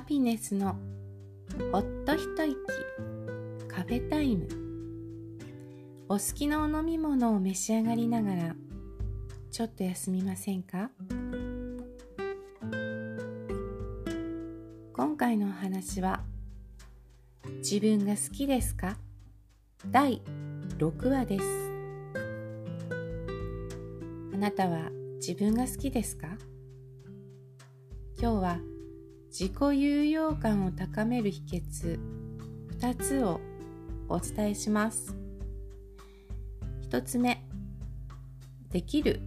ハピネスのほっと一息。カフェタイム。お好きなお飲み物を召し上がりながらちょっと休みませんか？今回のお話は自分が好きですか？第6話です。あなたは自分が好きですか？今日は自己有用感を高める秘訣2つをお伝えします。1つ目できる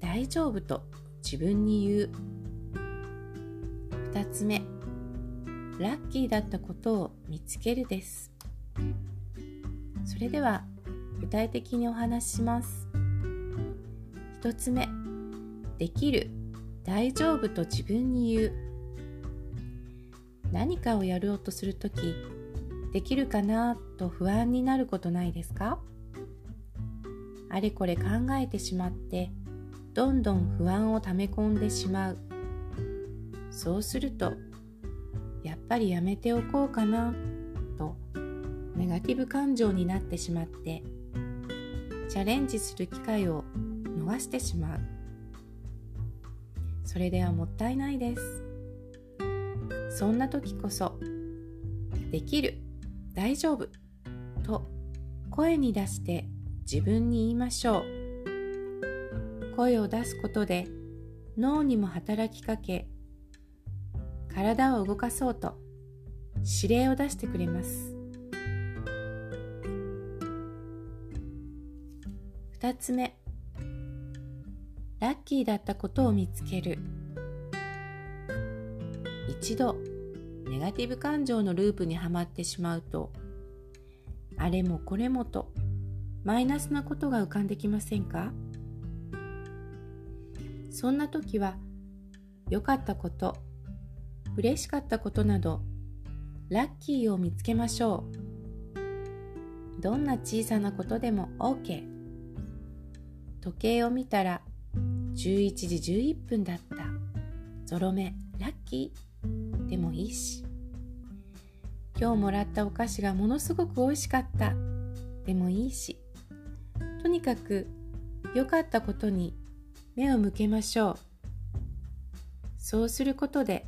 大丈夫と自分に言う。2つ目ラッキーだったことを見つけるです。それでは具体的にお話しします。1つ目できる大丈夫と自分に言う。何かをやろうとするときできるかなと不安になることないですか？あれこれ考えてしまってどんどん不安を溜め込んでしまう。そうするとやっぱりやめておこうかなとネガティブ感情になってしまってチャレンジする機会を逃してしまう。それではもったいないです。そんな時こそできる大丈夫と声に出して自分に言いましょう。声を出すことで脳にも働きかけ体を動かそうと指令を出してくれます。2つ目ラッキーだったことを見つける。一度ネガティブ感情のループにはまってしまうとあれもこれもとマイナスなことが浮かんできませんか？そんな時は良かったこと嬉しかったことなどラッキーを見つけましょう。どんな小さなことでも OK 時計を見たら11時11分だった。ゾロ目ラッキー。でもいいし。今日もらったお菓子がものすごく美味しかった。でもいいし。とにかく良かったことに目を向けましょう。そうすることで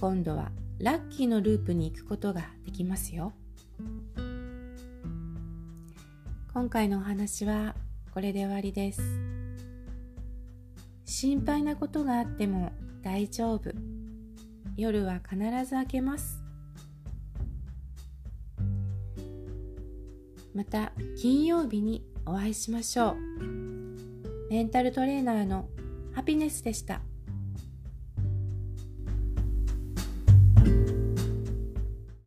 今度はラッキーのループに行くことができますよ。今回のお話はこれで終わりです。心配なことがあっても大丈夫。夜は必ず開けますまた金曜日にお会いしましょうメンタルトレーナーのハピネスでした。